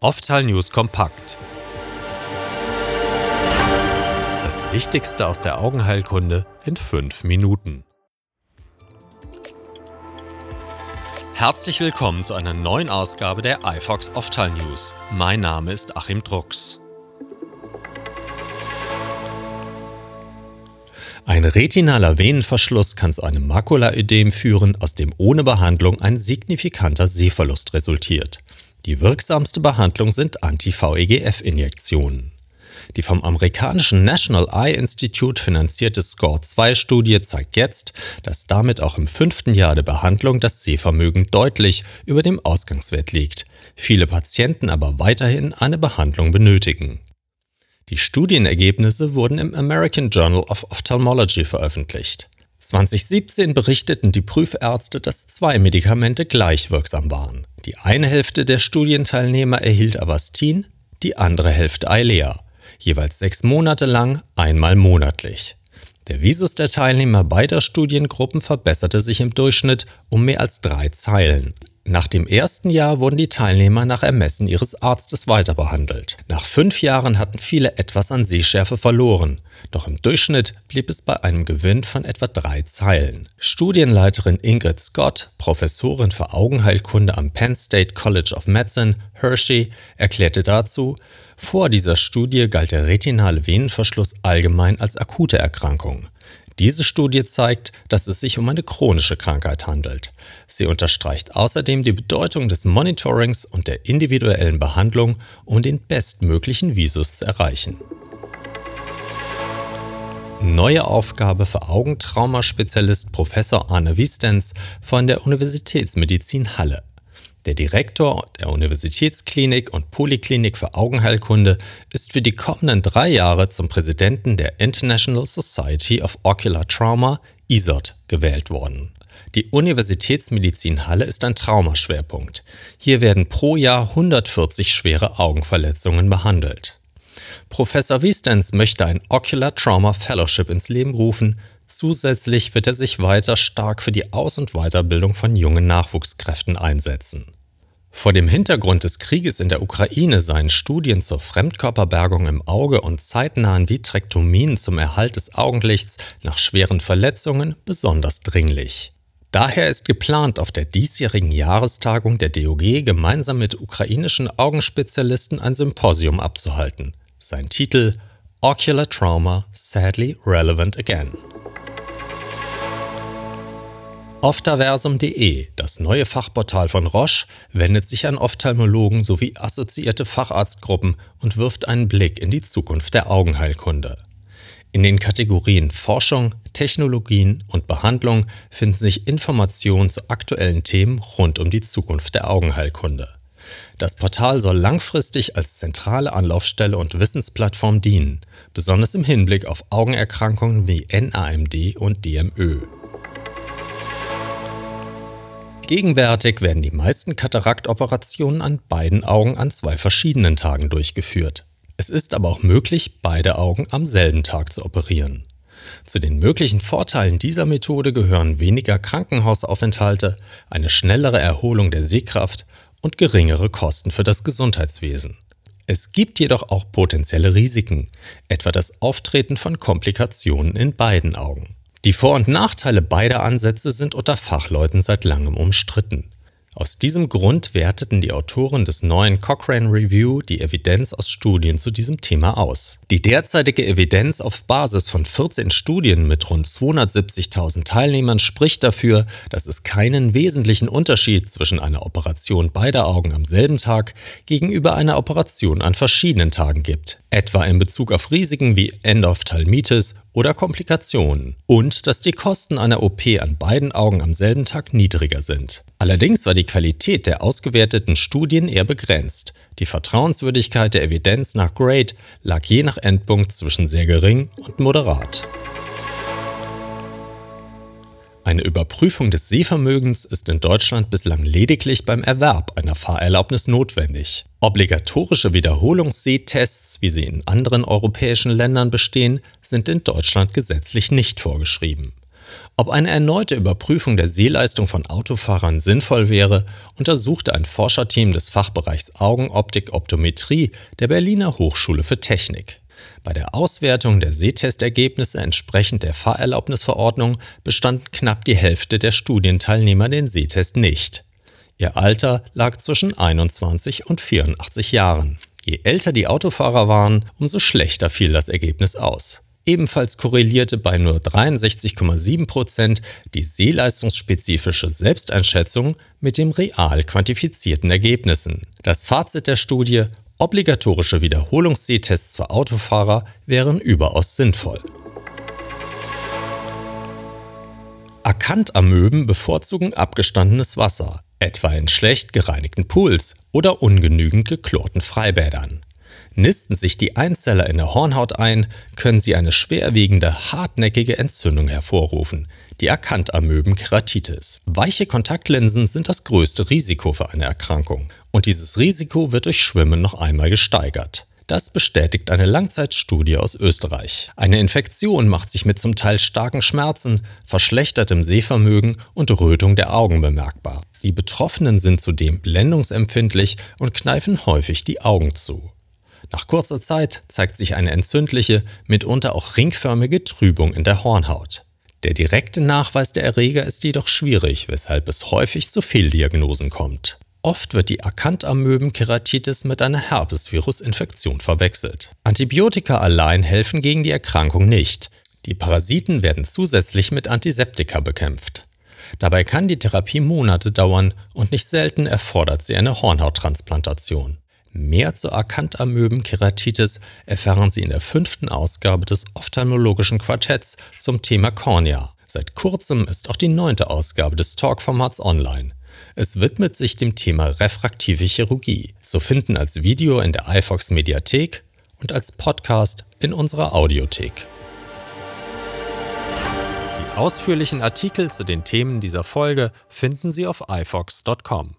Oftal News kompakt. Das Wichtigste aus der Augenheilkunde in fünf Minuten. Herzlich willkommen zu einer neuen Ausgabe der iFox Oftal News. Mein Name ist Achim Drucks. Ein retinaler Venenverschluss kann zu einem Makulaödem führen, aus dem ohne Behandlung ein signifikanter Sehverlust resultiert. Die wirksamste Behandlung sind Anti-VEGF-Injektionen. Die vom amerikanischen National Eye Institute finanzierte SCORE-2-Studie zeigt jetzt, dass damit auch im fünften Jahr der Behandlung das Sehvermögen deutlich über dem Ausgangswert liegt, viele Patienten aber weiterhin eine Behandlung benötigen. Die Studienergebnisse wurden im American Journal of Ophthalmology veröffentlicht. 2017 berichteten die Prüfärzte, dass zwei Medikamente gleich wirksam waren. Die eine Hälfte der Studienteilnehmer erhielt Avastin, die andere Hälfte Eilea, jeweils sechs Monate lang, einmal monatlich. Der Visus der Teilnehmer beider Studiengruppen verbesserte sich im Durchschnitt um mehr als drei Zeilen. Nach dem ersten Jahr wurden die Teilnehmer nach Ermessen ihres Arztes weiterbehandelt. Nach fünf Jahren hatten viele etwas an Sehschärfe verloren, doch im Durchschnitt blieb es bei einem Gewinn von etwa drei Zeilen. Studienleiterin Ingrid Scott, Professorin für Augenheilkunde am Penn State College of Medicine, Hershey, erklärte dazu, vor dieser Studie galt der retinale Venenverschluss allgemein als akute Erkrankung. Diese Studie zeigt, dass es sich um eine chronische Krankheit handelt. Sie unterstreicht außerdem die Bedeutung des Monitorings und der individuellen Behandlung, um den bestmöglichen Visus zu erreichen. Neue Aufgabe für Augentraumaspezialist Professor Arne Wiestens von der Universitätsmedizin Halle. Der Direktor der Universitätsklinik und Poliklinik für Augenheilkunde ist für die kommenden drei Jahre zum Präsidenten der International Society of Ocular Trauma, ISOT, gewählt worden. Die Universitätsmedizin Halle ist ein Traumaschwerpunkt. Hier werden pro Jahr 140 schwere Augenverletzungen behandelt. Professor Wiestens möchte ein Ocular Trauma Fellowship ins Leben rufen. Zusätzlich wird er sich weiter stark für die Aus- und Weiterbildung von jungen Nachwuchskräften einsetzen. Vor dem Hintergrund des Krieges in der Ukraine seien Studien zur Fremdkörperbergung im Auge und zeitnahen Vitrektomien zum Erhalt des Augenlichts nach schweren Verletzungen besonders dringlich. Daher ist geplant, auf der diesjährigen Jahrestagung der DOG gemeinsam mit ukrainischen Augenspezialisten ein Symposium abzuhalten. Sein Titel Ocular Trauma Sadly Relevant Again. Optaversum.de, das neue Fachportal von Roche, wendet sich an Ophthalmologen sowie assoziierte Facharztgruppen und wirft einen Blick in die Zukunft der Augenheilkunde. In den Kategorien Forschung, Technologien und Behandlung finden sich Informationen zu aktuellen Themen rund um die Zukunft der Augenheilkunde. Das Portal soll langfristig als zentrale Anlaufstelle und Wissensplattform dienen, besonders im Hinblick auf Augenerkrankungen wie NAMD und DMÖ. Gegenwärtig werden die meisten Kataraktoperationen an beiden Augen an zwei verschiedenen Tagen durchgeführt. Es ist aber auch möglich, beide Augen am selben Tag zu operieren. Zu den möglichen Vorteilen dieser Methode gehören weniger Krankenhausaufenthalte, eine schnellere Erholung der Sehkraft und geringere Kosten für das Gesundheitswesen. Es gibt jedoch auch potenzielle Risiken, etwa das Auftreten von Komplikationen in beiden Augen. Die Vor- und Nachteile beider Ansätze sind unter Fachleuten seit langem umstritten. Aus diesem Grund werteten die Autoren des neuen Cochrane Review die Evidenz aus Studien zu diesem Thema aus. Die derzeitige Evidenz auf Basis von 14 Studien mit rund 270.000 Teilnehmern spricht dafür, dass es keinen wesentlichen Unterschied zwischen einer Operation beider Augen am selben Tag gegenüber einer Operation an verschiedenen Tagen gibt, etwa in Bezug auf Risiken wie Endophthalmitis oder Komplikationen und dass die Kosten einer OP an beiden Augen am selben Tag niedriger sind. Allerdings war die Qualität der ausgewerteten Studien eher begrenzt. Die Vertrauenswürdigkeit der Evidenz nach Grade lag je nach Endpunkt zwischen sehr gering und moderat. Eine Überprüfung des Sehvermögens ist in Deutschland bislang lediglich beim Erwerb einer Fahrerlaubnis notwendig. Obligatorische Wiederholungssehtests, wie sie in anderen europäischen Ländern bestehen, sind in Deutschland gesetzlich nicht vorgeschrieben. Ob eine erneute Überprüfung der Sehleistung von Autofahrern sinnvoll wäre, untersuchte ein Forscherteam des Fachbereichs Augenoptik-Optometrie der Berliner Hochschule für Technik. Bei der Auswertung der Sehtestergebnisse entsprechend der Fahrerlaubnisverordnung bestand knapp die Hälfte der Studienteilnehmer den Sehtest nicht. Ihr Alter lag zwischen 21 und 84 Jahren. Je älter die Autofahrer waren, umso schlechter fiel das Ergebnis aus. Ebenfalls korrelierte bei nur 63,7 Prozent die sehleistungsspezifische Selbsteinschätzung mit den real quantifizierten Ergebnissen. Das Fazit der Studie Obligatorische Wiederholungssehtests für Autofahrer wären überaus sinnvoll. Akantamöben bevorzugen abgestandenes Wasser, etwa in schlecht gereinigten Pools oder ungenügend geklorten Freibädern. Nisten sich die Einzeller in der Hornhaut ein, können sie eine schwerwiegende, hartnäckige Entzündung hervorrufen, die Akantamöben Keratitis. Weiche Kontaktlinsen sind das größte Risiko für eine Erkrankung und dieses Risiko wird durch Schwimmen noch einmal gesteigert. Das bestätigt eine Langzeitstudie aus Österreich. Eine Infektion macht sich mit zum Teil starken Schmerzen, verschlechtertem Sehvermögen und Rötung der Augen bemerkbar. Die Betroffenen sind zudem blendungsempfindlich und kneifen häufig die Augen zu. Nach kurzer Zeit zeigt sich eine entzündliche, mitunter auch ringförmige Trübung in der Hornhaut. Der direkte Nachweis der Erreger ist jedoch schwierig, weshalb es häufig zu Fehldiagnosen kommt. Oft wird die Akantamöben-Keratitis mit einer Herpesvirus-Infektion verwechselt. Antibiotika allein helfen gegen die Erkrankung nicht. Die Parasiten werden zusätzlich mit Antiseptika bekämpft. Dabei kann die Therapie Monate dauern und nicht selten erfordert sie eine Hornhauttransplantation. Mehr zur Akantamöben-Keratitis erfahren Sie in der fünften Ausgabe des Ophthalmologischen Quartetts zum Thema Kornea. Seit kurzem ist auch die neunte Ausgabe des Talk-Formats online. Es widmet sich dem Thema refraktive Chirurgie, zu finden als Video in der iFox Mediathek und als Podcast in unserer Audiothek. Die ausführlichen Artikel zu den Themen dieser Folge finden Sie auf ifox.com.